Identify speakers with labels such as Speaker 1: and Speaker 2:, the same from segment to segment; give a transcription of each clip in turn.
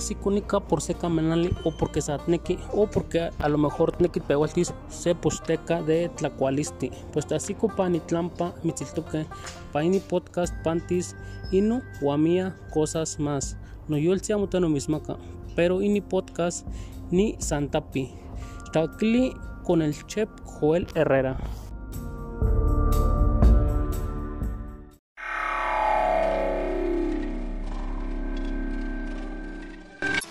Speaker 1: así cúnica por seca menali o porque satneki o porque a lo mejor tneki pehualtis se posteca de tlacualisti. Pues así copani tlampa mitziltoque paini podcast pantis inu guamia cosas más. No yo el no mismaca, pero ini podcast ni santapi. Tacli con el chef Joel Herrera.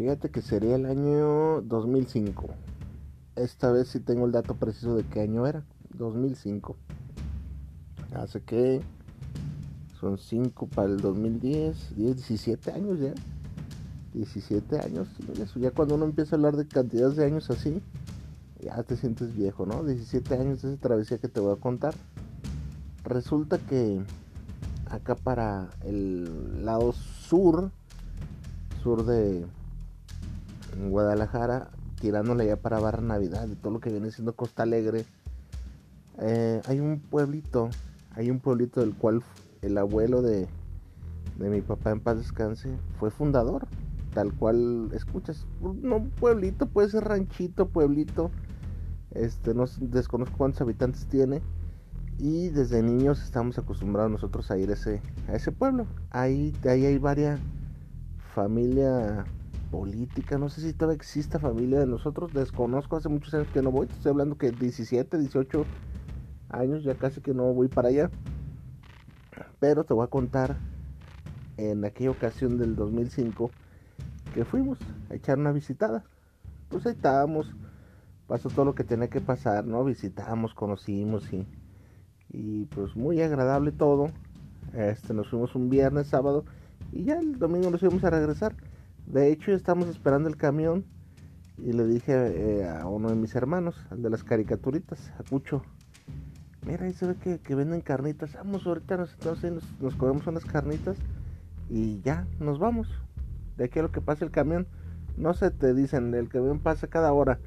Speaker 2: Fíjate que sería el año 2005. Esta vez sí tengo el dato preciso de qué año era. 2005. Hace que son 5 para el 2010, 10, 17 años ya. 17 años. Ya cuando uno empieza a hablar de cantidades de años así, ya te sientes viejo, ¿no? 17 años de esa travesía que te voy a contar. Resulta que acá para el lado sur, sur de, en Guadalajara, tirándole ya para Barra Navidad y todo lo que viene siendo Costa Alegre, eh, hay un pueblito, hay un pueblito del cual el abuelo de, de mi papá en paz descanse fue fundador, tal cual escuchas, un pueblito, puede ser ranchito, pueblito, este, no desconozco cuántos habitantes tiene. Y desde niños estamos acostumbrados nosotros a ir ese, a ese pueblo. Ahí, ahí hay varias familia política, no sé si todavía exista familia de nosotros, desconozco, hace muchos años que no voy, estoy hablando que 17, 18 años, ya casi que no voy para allá, pero te voy a contar en aquella ocasión del 2005 que fuimos a echar una visitada, pues ahí estábamos, pasó todo lo que tenía que pasar, ¿no? Visitamos, conocimos y, y pues muy agradable todo, este, nos fuimos un viernes, sábado, y ya el domingo nos íbamos a regresar de hecho, estamos esperando el camión y le dije eh, a uno de mis hermanos, al de las caricaturitas, a Cucho, mira, ahí se ve que, venden carnitas, vamos ahorita, nos, nos, comemos unas carnitas y ya, nos vamos. De aquí a lo que pase el camión, no se te dicen, el camión pasa cada hora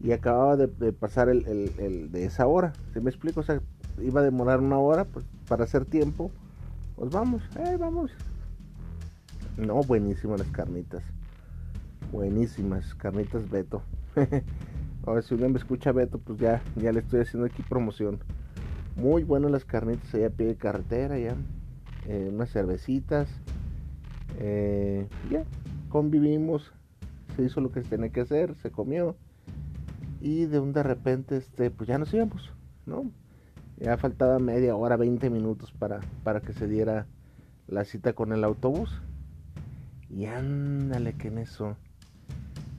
Speaker 2: y acababa de, pasar el, de esa hora, ¿se me explico? O sea, iba a demorar una hora pues, para hacer tiempo, pues vamos, eh, vamos, no, buenísimas las carnitas. Buenísimas, carnitas Beto. Ahora si uno me escucha Beto, pues ya, ya le estoy haciendo aquí promoción. Muy buenas las carnitas allá a pie de carretera, ya. Eh, unas cervecitas. Eh, ya, convivimos. Se hizo lo que se tenía que hacer, se comió. Y de un de repente, este, pues ya nos íbamos, ¿no? Ya faltaba media hora, 20 minutos para, para que se diera la cita con el autobús. Y ándale que en eso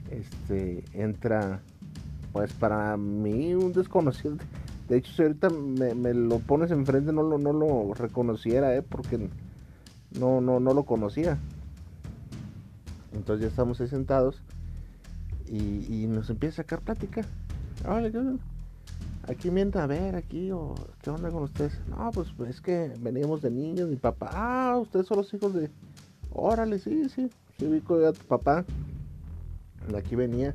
Speaker 2: este entra pues para mí un desconocido. De hecho, si ahorita me, lo pones enfrente no lo, no lo reconociera, ¿eh? porque no, no, no lo conocía. Entonces ya estamos ahí sentados y, nos empieza a sacar plática. Aquí mientras, a ver, aquí, o ¿qué onda con ustedes? No, pues es que venimos de niños, mi papá. Ah, ustedes son los hijos de, Órale, sí, sí. Sí, vi a tu papá. De aquí venía.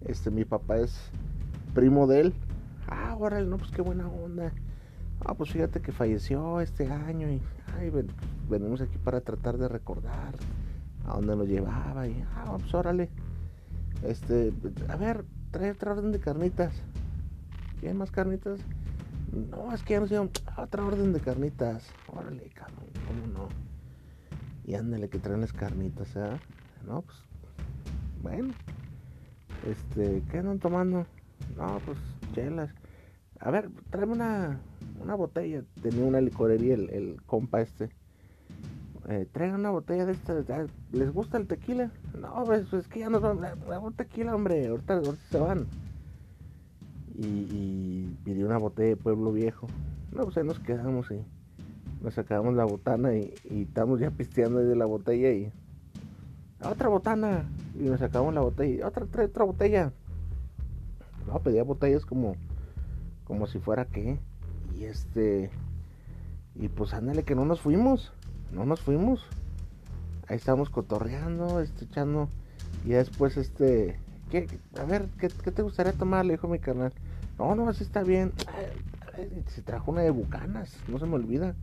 Speaker 2: Este, mi papá es primo de él. Ah, órale, no, pues qué buena onda. Ah, pues fíjate que falleció este año y ay, venimos aquí para tratar de recordar a dónde lo llevaba y ah, pues órale. Este, a ver, trae otra orden de carnitas. ¿Quién más carnitas? No, es que ya nos llevan otra orden de carnitas. Órale, cabrón, ¿cómo no? Y ándale que traen las carnitas, ¿eh? No, pues Bueno, este, ¿qué andan tomando? No, pues chelas. A ver, tráeme una, una botella. Tenía una licorería el, el compa este. Eh, traigan una botella de esta. ¿Les gusta el tequila? No, pues, pues que ya nos van. Un tequila, hombre. Ahorita, ahorita se van. Y, y pidió una botella de Pueblo Viejo. No, pues ahí nos quedamos y nos sacamos la botana y, y estamos ya pisteando ahí de la botella y otra botana y nos sacamos la botella otra otra, otra botella no pedía botellas como como si fuera que y este y pues ándale que no nos fuimos no nos fuimos. Ahí estábamos cotorreando este echando. Y después este ¿qué, a ver ¿qué, ¿qué, te gustaría tomar le dijo mi carnal. No no así está bien se trajo una de bucanas no se me olvida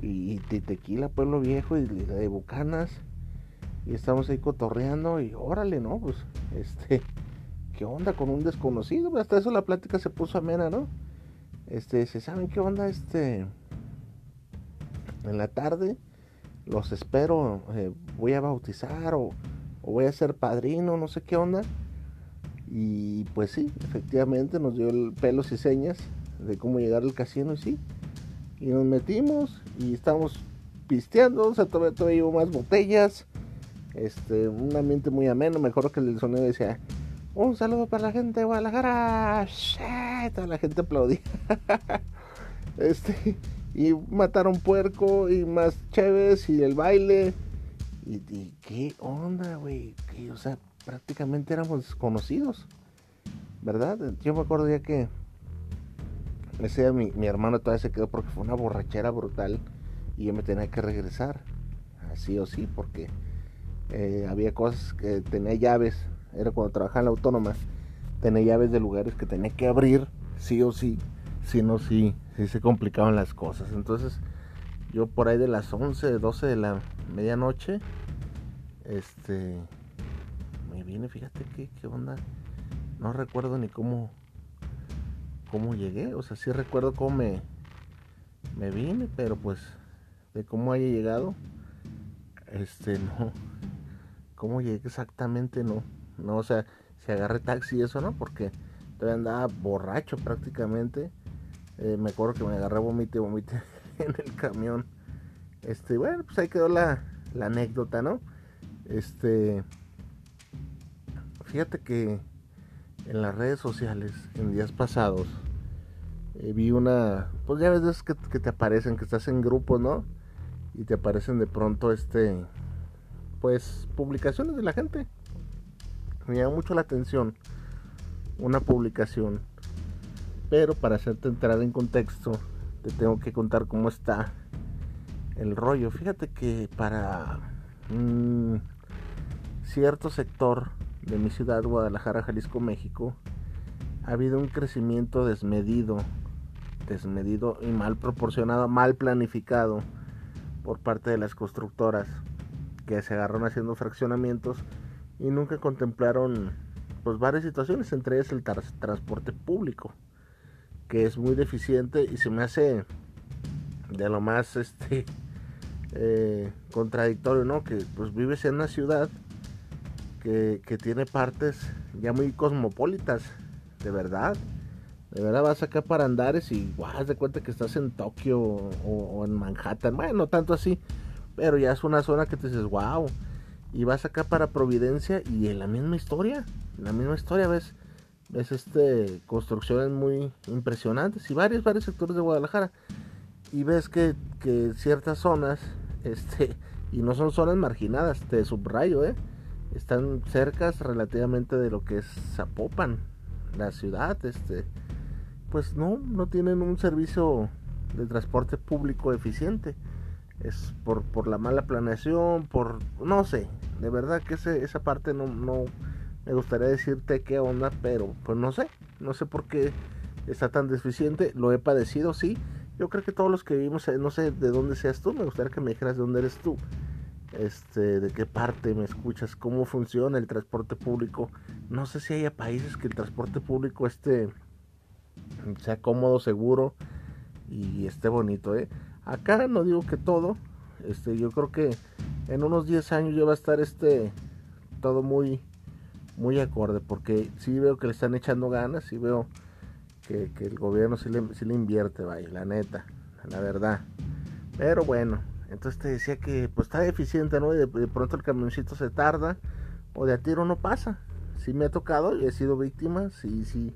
Speaker 2: y, y tequila pueblo viejo y de bucanas y estamos ahí cotorreando y órale, ¿no? Pues, este, ¿qué onda con un desconocido? Hasta eso la plática se puso amena, ¿no? Este, ¿se saben qué onda? Este, en la tarde los espero, eh, voy a bautizar o, o, voy a ser padrino, no sé qué onda. Y pues sí, efectivamente nos dio el pelos y señas de cómo llegar al casino y sí. Y nos metimos y estamos pisteando, o sea, todavía, todavía llevo más botellas este, un ambiente muy ameno, mejor que el sonido decía, un saludo para la gente de Guadalajara, toda la gente aplaudía, este, y mataron puerco y más chéves y el baile, y, y qué onda, güey, o sea, prácticamente éramos desconocidos, ¿verdad? Yo me acuerdo ya que ese mi, mi hermano todavía se quedó porque fue una borrachera brutal y yo me tenía que regresar, así o sí, porque eh, había cosas que tenía llaves, era cuando trabajaba en la autónoma, tenía llaves de lugares que tenía que abrir, sí o sí, si no, sí, sí se complicaban las cosas. Entonces, yo por ahí de las 11, 12 de la medianoche, este, me vine, fíjate qué, qué onda, no recuerdo ni cómo, cómo llegué, o sea, sí recuerdo cómo me, me vine, pero pues, de cómo haya llegado, este, no, cómo llegué exactamente, no. No, o sea, si agarré taxi y eso, ¿no? Porque todavía andaba borracho prácticamente. Eh, me acuerdo que me agarré vomite, vomite en el camión. Este, bueno, pues ahí quedó la, la anécdota, ¿no? Este, fíjate que en las redes sociales, en días pasados, eh, vi una, pues ya ves que, que te aparecen, que estás en grupos, ¿no? Y te aparecen de pronto este, pues publicaciones de la gente. Me llama mucho la atención una publicación. Pero para hacerte entrar en contexto, te tengo que contar cómo está el rollo. Fíjate que para un cierto sector de mi ciudad, Guadalajara, Jalisco, México, ha habido un crecimiento desmedido, desmedido y mal proporcionado, mal planificado por parte de las constructoras que se agarraron haciendo fraccionamientos y nunca contemplaron pues varias situaciones, entre ellas el transporte público, que es muy deficiente y se me hace de lo más este eh, contradictorio, ¿no? Que pues vives en una ciudad que, tiene partes ya muy cosmopolitas, de verdad. De verdad vas acá para Andares y guau, de cuenta que estás en Tokio o, o en Manhattan. Bueno, no tanto así, pero ya es una zona que te dices, wow. Y vas acá para Providencia y en la misma historia, en la misma historia ves, ves este, construcciones muy impresionantes y varios, varios sectores de Guadalajara. Y ves que, que ciertas zonas, este, y no son zonas marginadas, te subrayo, ¿eh? Están cercas relativamente de lo que es Zapopan, la ciudad, este, pues no, no tienen un servicio de transporte público eficiente. Es por, por la mala planeación, por no sé, de verdad que ese, esa parte no, no me gustaría decirte qué onda, pero pues no sé, no sé por qué está tan deficiente, lo he padecido, sí, yo creo que todos los que vivimos, no sé de dónde seas tú, me gustaría que me dijeras de dónde eres tú, este, de qué parte me escuchas, cómo funciona el transporte público, no sé si haya países que el transporte público esté, sea cómodo, seguro y esté bonito, eh Acá no digo que todo, este, yo creo que en unos 10 años ya va a estar este, todo muy, muy acorde, porque sí veo que le están echando ganas, sí veo que, el gobierno sí le, sí le invierte, vaya, la neta, la verdad. Pero bueno, entonces te decía que pues está deficiente, ¿no? Y de, pronto el camioncito se tarda o de a tiro no pasa. Sí me ha tocado y he sido víctima, sí, sí,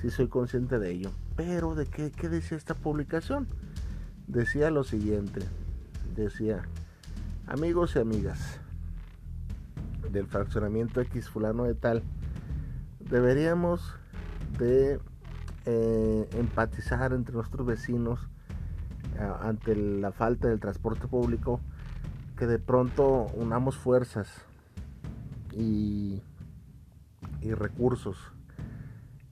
Speaker 2: sí soy consciente de ello. Pero ¿de qué, qué decía esta publicación? Decía lo siguiente, decía, amigos y amigas del fraccionamiento X fulano de tal, deberíamos de eh, empatizar entre nuestros vecinos ante la falta del transporte público, que de pronto unamos fuerzas y, y recursos.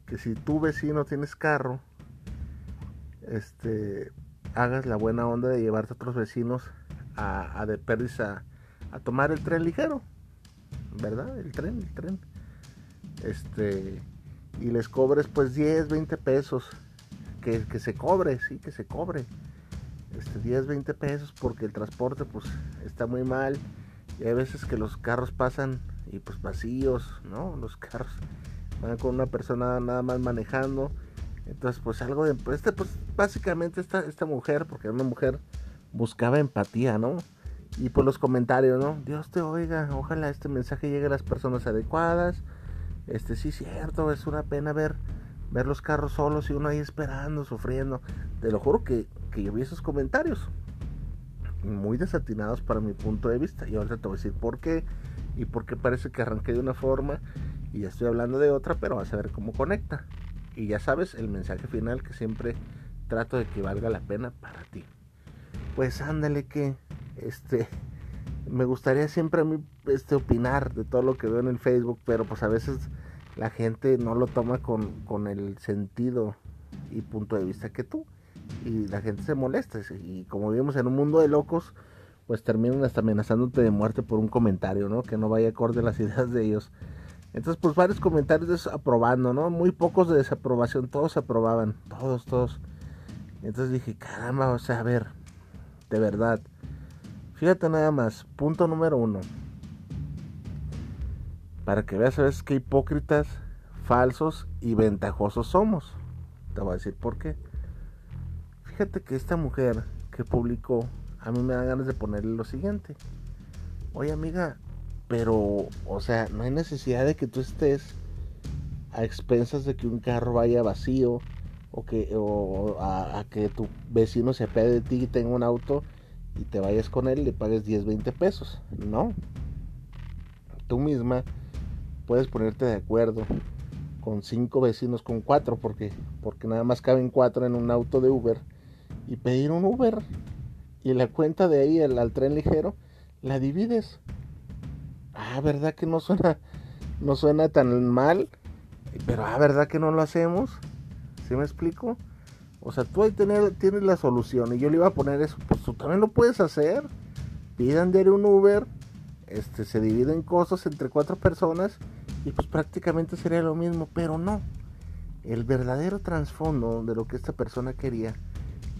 Speaker 2: Que si tu vecino tienes carro, este, hagas la buena onda de llevarte a otros vecinos a, a de perdiz a, tomar el tren ligero, ¿verdad? El tren, el tren. Este, y les cobres pues 10, 20 pesos. Que, que se cobre, sí, que se cobre este, 10, 20 pesos porque el transporte pues está muy mal y hay veces que los carros pasan y pues vacíos, ¿no? Los carros van con una persona nada más manejando. Entonces pues algo de... Pues, este, pues básicamente esta, esta mujer, porque era una mujer, buscaba empatía, ¿no? Y por los comentarios, ¿no? Dios te oiga, ojalá este mensaje llegue a las personas adecuadas. Este sí, cierto, es una pena ver, ver los carros solos y uno ahí esperando, sufriendo. Te lo juro que que yo vi esos comentarios muy desatinados para mi punto de vista. Y ahorita te voy a decir por qué y por qué parece que arranqué de una forma y ya estoy hablando de otra, pero vas a ver cómo conecta. Y ya sabes el mensaje final que siempre trato de que valga la pena para ti. Pues ándale que este me gustaría siempre a mí este opinar de todo lo que veo en el Facebook, pero pues a veces la gente no lo toma con, con el sentido y punto de vista que tú y la gente se molesta. Y como vivimos en un mundo de locos, pues terminan hasta amenazándote de muerte por un comentario, ¿no? Que no vaya acorde a las ideas de ellos. Entonces, pues varios comentarios desaprobando, ¿no? Muy pocos de desaprobación, todos aprobaban, todos, todos. Entonces dije, caramba, o sea, a ver, de verdad. Fíjate nada más, punto número uno. Para que veas a veces qué hipócritas, falsos y ventajosos somos. Te voy a decir por qué fíjate que esta mujer que publicó, a mí me da ganas de ponerle lo siguiente. Oye amiga, pero, o sea, no hay necesidad de que tú estés a expensas de que un carro vaya vacío o que o a, que tu vecino se apede de ti y tenga un auto y te vayas con él y le pagues 10, 20 pesos. No. Tú misma puedes ponerte de acuerdo con cinco vecinos, con cuatro, porque, porque nada más caben cuatro en un auto de Uber y pedir un Uber. Y la cuenta de ahí al, tren ligero la divides. Ah, ¿verdad que no suena, no suena tan mal? Pero ah, ¿verdad que no lo hacemos? ¿Sí me explico? O sea, tú ahí tener, tienes la solución y yo le iba a poner eso. Pues tú también lo puedes hacer. Pidan de un Uber, este, se dividen costos entre cuatro personas y pues prácticamente sería lo mismo, pero no. El verdadero trasfondo de lo que esta persona quería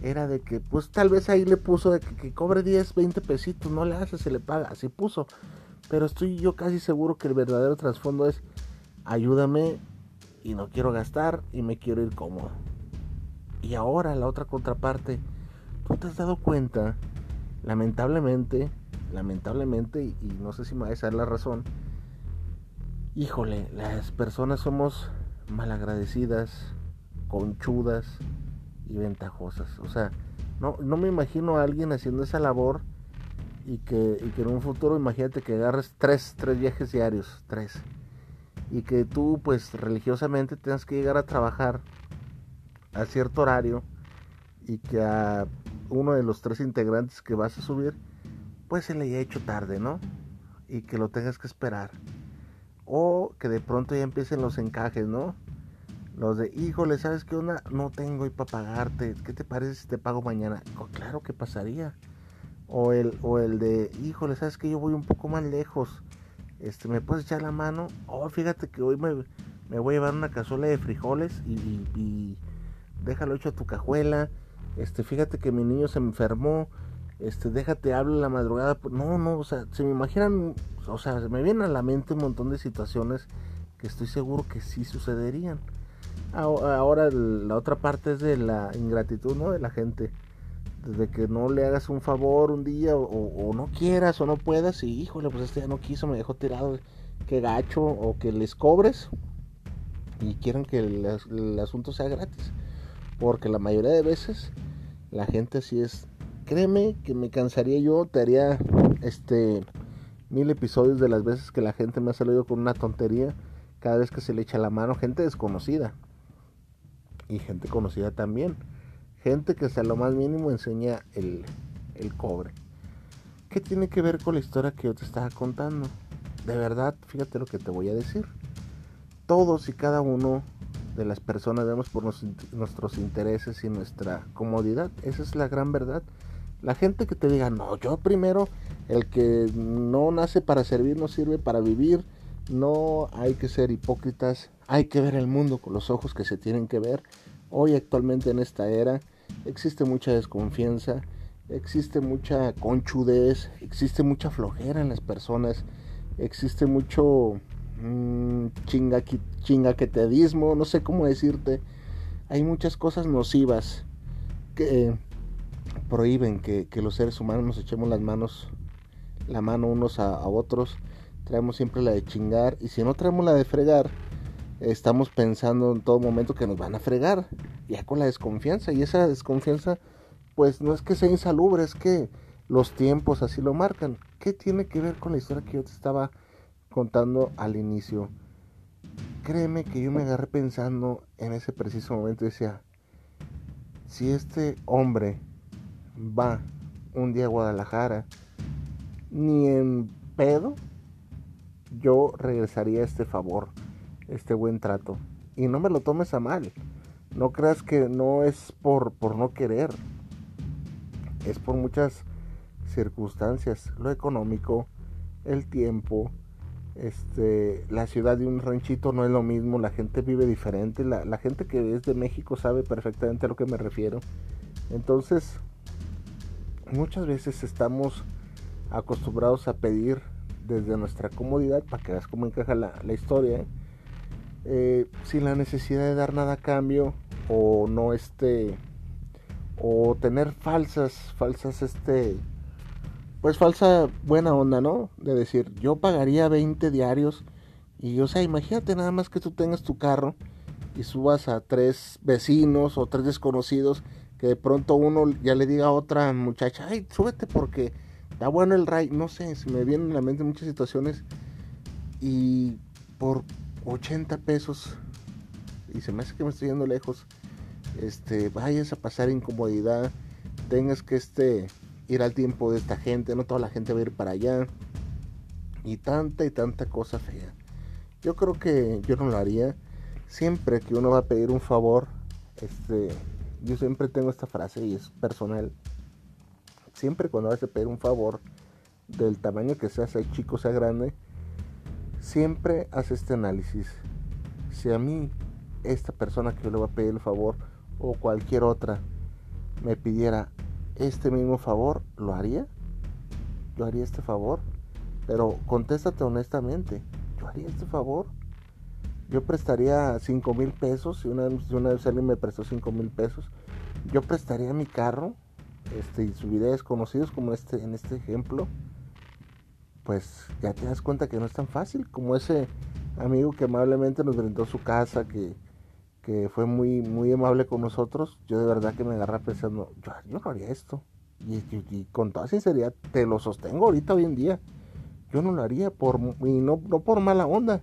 Speaker 2: era de que pues tal vez ahí le puso de que, cobre 10, 20 pesitos, no le hace, se le paga, así puso. Pero estoy yo casi seguro que el verdadero trasfondo es ayúdame y no quiero gastar y me quiero ir cómodo. Y ahora la otra contraparte, tú te has dado cuenta, lamentablemente, lamentablemente, y, no sé si me va a dar la razón, híjole, las personas somos malagradecidas, conchudas, y ventajosas. O sea, no, no me imagino a alguien haciendo esa labor y que, y que en un futuro, imagínate que agarres tres, tres viajes diarios, tres. Y que tú, pues, religiosamente tengas que llegar a trabajar a cierto horario y que a uno de los tres integrantes que vas a subir, pues se le haya hecho tarde, ¿no? Y que lo tengas que esperar. O que de pronto ya empiecen los encajes, ¿no? Los de, híjole, ¿sabes qué onda? No tengo y para pagarte. ¿Qué te parece si te pago mañana? Oh, claro que pasaría. O el, o el de, híjole, ¿sabes que Yo voy un poco más lejos. Este, ¿me puedes echar la mano? Oh, fíjate que hoy me, voy a llevar una cazuela de frijoles y, déjalo hecho a tu cajuela. Este, fíjate que mi niño se enfermó. Este, déjate, hablo la madrugada. No, no, o sea, se me imaginan o sea, me vienen a la mente un montón de situaciones que estoy seguro que sí sucederían. Ahora la otra parte es de la ingratitud, ¿no? De la gente. Desde que no le hagas un favor un día o, no quieras o no puedas y híjole, pues este ya no quiso, me dejó tirado, que gacho o que les cobres y quieren que el, asunto sea gratis. Porque la mayoría de veces la gente así es. Créeme que me cansaría yo, te haría este mil episodios de las veces que la gente me ha salido con una tontería cada vez que se le echa la mano, gente desconocida y gente conocida también, gente que hasta lo más mínimo enseña el, el cobre. ¿Qué tiene que ver con la historia que yo te estaba contando? De verdad, fíjate lo que te voy a decir. Todos y cada uno de las personas vemos por nuestros intereses y nuestra comodidad. Esa es la gran verdad. La gente que te diga, no, yo primero, el que no nace para servir no sirve para vivir. No hay que ser hipócritas, hay que ver el mundo con los ojos que se tienen que ver. Hoy actualmente en esta era existe mucha desconfianza, existe mucha conchudez, existe mucha flojera en las personas, existe mucho mmm, chingaquetedismo, no sé cómo decirte. Hay muchas cosas nocivas que prohíben que, los seres humanos nos echemos las manos, la mano unos a otros. Traemos siempre la de chingar y si no traemos la de fregar, estamos pensando en todo momento que nos van a fregar, ya con la desconfianza. Y esa desconfianza, pues no es que sea insalubre, es que los tiempos así lo marcan. ¿Qué tiene que ver con la historia que yo te estaba contando al inicio? Créeme que yo me agarré pensando en ese preciso momento y decía, si este hombre va un día a Guadalajara, ni en pedo, yo regresaría este favor este buen trato. Y no me lo tomes a mal. No creas que no es por, por no querer. Es por muchas circunstancias. Lo económico, el tiempo, este, la ciudad de un ranchito no es lo mismo, la gente vive diferente, la, la, gente que es de México sabe perfectamente a lo que me refiero. Entonces, muchas veces estamos acostumbrados a pedir desde nuestra comodidad, para que veas cómo encaja la, la historia, ¿eh? Eh, sin la necesidad de dar nada a cambio o no este o tener falsas falsas este pues falsa buena onda no de decir yo pagaría 20 diarios y o sea imagínate nada más que tú tengas tu carro y subas a tres vecinos o tres desconocidos que de pronto uno ya le diga a otra muchacha ay súbete porque está bueno el ride no sé se me vienen a la mente muchas situaciones y por 80 pesos y se me hace que me estoy yendo lejos, este, vayas a pasar incomodidad, tengas que este, ir al tiempo de esta gente, no toda la gente va a ir para allá, y tanta y tanta cosa fea. Yo creo que yo no lo haría. Siempre que uno va a pedir un favor, este, yo siempre tengo esta frase y es personal. Siempre cuando vas a pedir un favor, del tamaño que sea, sea chico, sea grande, siempre hace este análisis. Si a mí, esta persona que yo le voy a pedir el favor, o cualquier otra, me pidiera este mismo favor, ¿lo haría? ¿Yo haría este favor? Pero contéstate honestamente, ¿yo haría este favor? Yo prestaría 5 mil pesos, si una, una, vez alguien me prestó 5 mil pesos, yo prestaría mi carro este, y subiría desconocidos como este, en este ejemplo pues ya te das cuenta que no es tan fácil como ese amigo que amablemente nos brindó su casa, que, fue muy, muy amable con nosotros. Yo de verdad que me agarré pensando, yo, no haría esto. Y, con toda sinceridad, te lo sostengo ahorita hoy en día. Yo no lo haría por, y no, no por mala onda,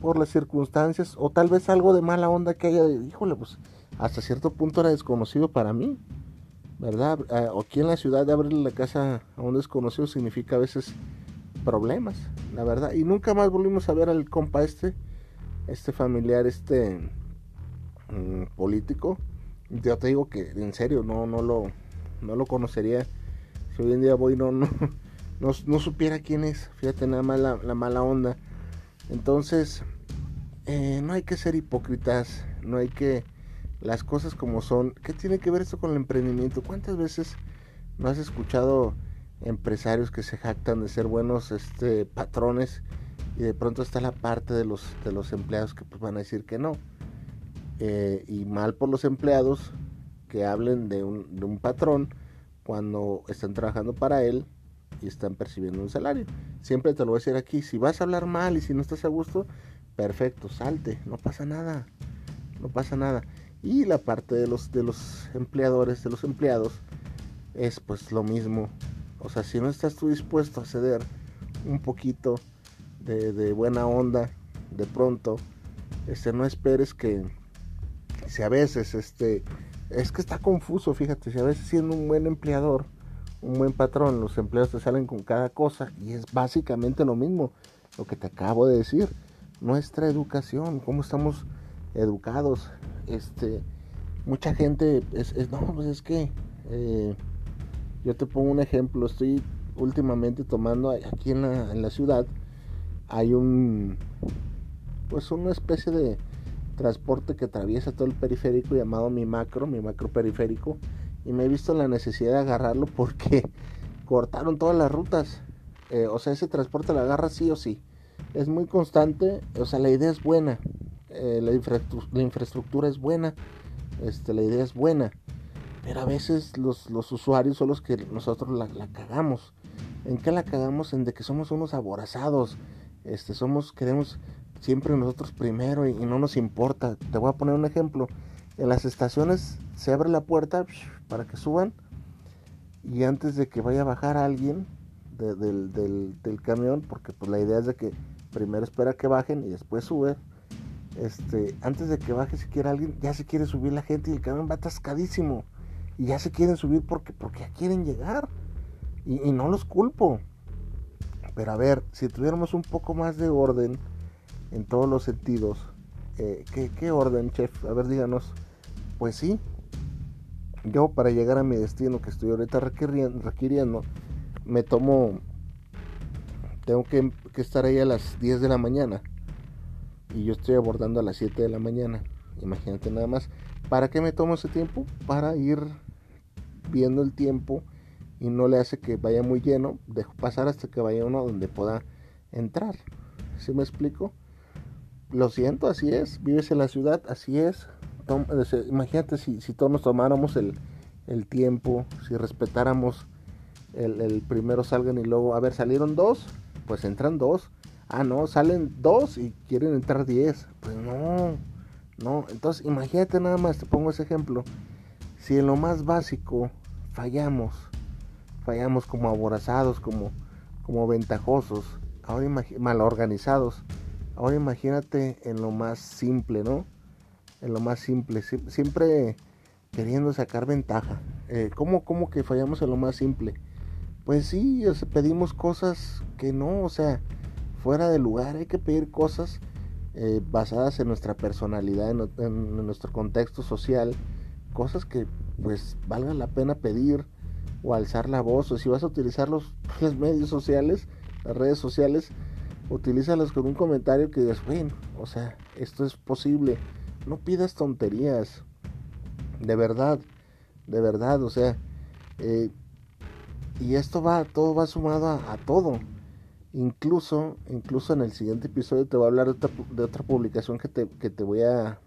Speaker 2: por las circunstancias, o tal vez algo de mala onda que haya, híjole, pues hasta cierto punto era desconocido para mí, ¿verdad? Eh, aquí en la ciudad de abrirle la casa a un desconocido significa a veces problemas, la verdad. Y nunca más volvimos a ver al compa este, este familiar, este mm, político. Yo te digo que en serio no, no lo, no lo conocería. Si hoy en día voy no, no, no, supiera quién es. Fíjate nada más la, mala onda. Entonces, eh, no hay que ser hipócritas, no hay que las cosas como son. ¿Qué tiene que ver esto con el emprendimiento? ¿Cuántas veces no has escuchado empresarios que se jactan de ser buenos este, patrones y de pronto está la parte de los, de los empleados que pues, van a decir que no. Eh, y mal por los empleados que hablen de un, de un patrón cuando están trabajando para él y están percibiendo un salario. Siempre te lo voy a decir aquí, si vas a hablar mal y si no estás a gusto, perfecto, salte, no pasa nada, no pasa nada. Y la parte de los, de los empleadores, de los empleados, es pues lo mismo. O sea, si no estás tú dispuesto a ceder un poquito de, buena onda, de pronto, este, no esperes que si a veces, este, es que está confuso, fíjate, si a veces siendo un buen empleador, un buen patrón, los empleados te salen con cada cosa y es básicamente lo mismo, lo que te acabo de decir, nuestra educación, cómo estamos educados, este, mucha gente es, no, pues es que, eh, yo te pongo un ejemplo, estoy últimamente tomando aquí en la, en la ciudad, hay un, pues una especie de transporte que atraviesa todo el periférico llamado mi macro, mi macro periférico, y me he visto la necesidad de agarrarlo porque cortaron todas las rutas. Eh, o sea, ese transporte lo agarra sí o sí. Es muy constante, o sea, la idea es buena, eh, la, infraestructura es buena, este, la idea es buena, pero a veces los, usuarios son los que nosotros la, cagamos. ¿En qué la cagamos? En de que somos unos aborazados, este, somos, queremos siempre nosotros primero y, no nos importa. Te voy a poner un ejemplo. En las estaciones se abre la puerta para que suban y antes de que vaya a bajar alguien del, del, camión, porque pues la idea es de que primero espera que bajen y después sube. Este, antes de que baje siquiera alguien, ya se quiere subir la gente y el camión va atascadísimo. Y ya se quieren subir porque, porque ya quieren llegar. Y, no los culpo. Pero a ver, si tuviéramos un poco más de orden en todos los sentidos, eh, ¿qué, orden, chef? A ver, díganos. Pues sí, yo para llegar a mi destino que estoy ahorita requiriendo, me tomo, tengo que, que, estar ahí a las 10 de la mañana y yo estoy abordando a las 7 de la mañana. Imagínate nada más. ¿Para qué me tomo ese tiempo? Para ir viendo el tiempo y no le hace que vaya muy lleno, dejo pasar hasta que vaya uno donde pueda entrar. ¿Sí me explico? Lo siento, así es, vives en la ciudad, así es. imagínate si, si, todos nos tomáramos el, tiempo, si respetáramos el, el, primero salgan y luego, a ver, salieron dos, pues entran dos. Ah, no, salen dos y quieren entrar diez. Pues no, no. Entonces, imagínate nada más, te pongo ese ejemplo. Si en lo más básico fallamos, fallamos como aborazados, como, como ventajosos, ahora mal organizados. Ahora imagínate en lo más simple, ¿no? En lo más simple, siempre queriendo sacar ventaja. Eh, ¿cómo, ¿Cómo que fallamos en lo más simple? Pues sí, pedimos cosas que no, o sea, fuera de lugar. Hay que pedir cosas eh, basadas en nuestra personalidad, en, nuestro contexto social, cosas que pues valga la pena pedir o alzar la voz, o si vas a utilizar los, medios sociales, las redes sociales, utilízalas con un comentario que digas, bueno, o sea, esto es posible, no pidas tonterías, de verdad, de verdad, o sea, eh, y esto va, todo va sumado a, todo. Incluso, incluso en el siguiente episodio te voy a hablar de otra, publicación que te, que te voy a,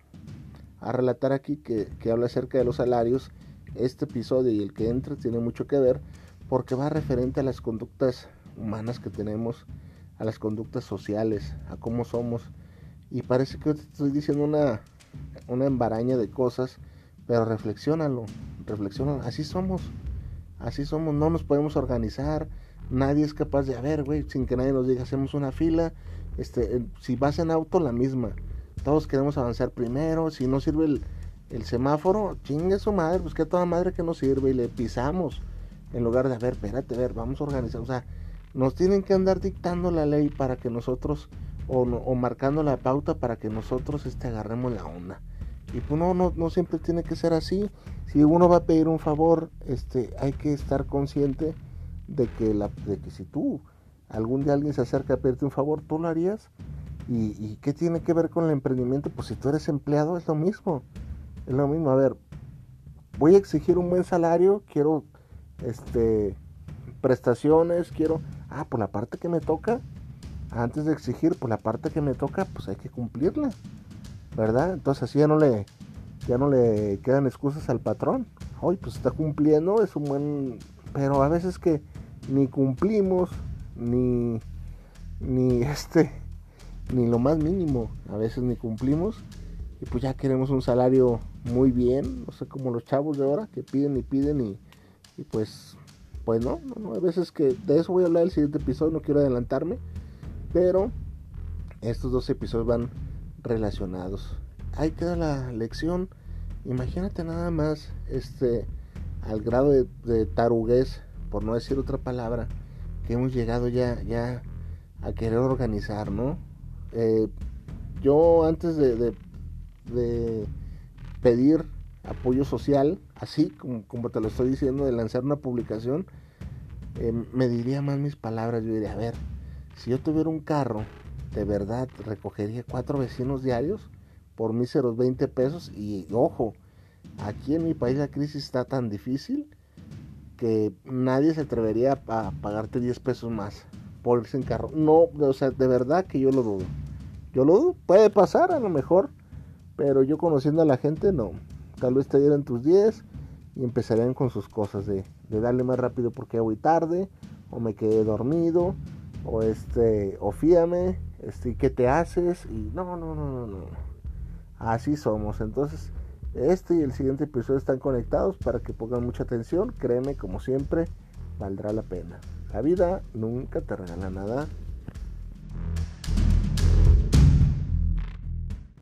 Speaker 2: a relatar aquí, que, que habla acerca de los salarios este episodio y el que entra tiene mucho que ver porque va referente a las conductas humanas que tenemos, a las conductas sociales, a cómo somos. Y parece que estoy diciendo una, una embaraña de cosas, pero reflexionalo, reflexionalo. Así somos, así somos, no nos podemos organizar. Nadie es capaz de, a ver, güey, sin que nadie nos diga, hacemos una fila. Este, si vas en auto, la misma. Todos queremos avanzar primero. Si no sirve el, el semáforo, chingue su madre, pues que toda madre que nos sirve y le pisamos. En lugar de, a ver, espérate, a ver, vamos a organizar. O sea, nos tienen que andar dictando la ley para que nosotros, o, o marcando la pauta para que nosotros este, agarremos la onda. Y pues no, no, no siempre tiene que ser así. Si uno va a pedir un favor, este, hay que estar consciente de que, la, de que si tú algún día alguien se acerca a pedirte un favor, tú lo harías. ¿Y, ¿Y qué tiene que ver con el emprendimiento? Pues si tú eres empleado es lo mismo. Es lo mismo, a ver, voy a exigir un buen salario, quiero este prestaciones, quiero, ah, por la parte que me toca, antes de exigir, por la parte que me toca, pues hay que cumplirla, ¿verdad? Entonces así ya no le, ya no le quedan excusas al patrón. Hoy pues está cumpliendo, es un buen, pero a veces que ni cumplimos, ni, ni este, ni lo más mínimo, a veces ni cumplimos y pues ya queremos un salario muy bien, no sé, como los chavos de ahora que piden y piden y, y pues, pues no, hay veces que de eso voy a hablar el siguiente episodio, no quiero adelantarme, pero estos dos episodios van relacionados. Ahí queda la lección. Imagínate nada más este al grado de, de taruguez, por no decir otra palabra, que hemos llegado ya, ya a querer organizar, ¿no? Eh, yo antes de, de, pedir apoyo social, así como, como, te lo estoy diciendo, de lanzar una publicación, eh, me diría más mis palabras. Yo diría, a ver, si yo tuviera un carro, de verdad recogería cuatro vecinos diarios por míseros 20 pesos. Y ojo, aquí en mi país la crisis está tan difícil que nadie se atrevería a pagarte 10 pesos más por irse en carro. No, o sea, de verdad que yo lo dudo. Yo lo dudo, puede pasar a lo mejor, pero yo conociendo a la gente, no. Tal vez te dieran tus 10 y empezarían con sus cosas de, darle más rápido porque voy tarde, o me quedé dormido, o este, o fíame, este, ¿qué te haces? Y no, no, no, no, no. Así somos. Entonces, este y el siguiente episodio están conectados para que pongan mucha atención. Créeme, como siempre, valdrá la pena. La vida nunca te regala nada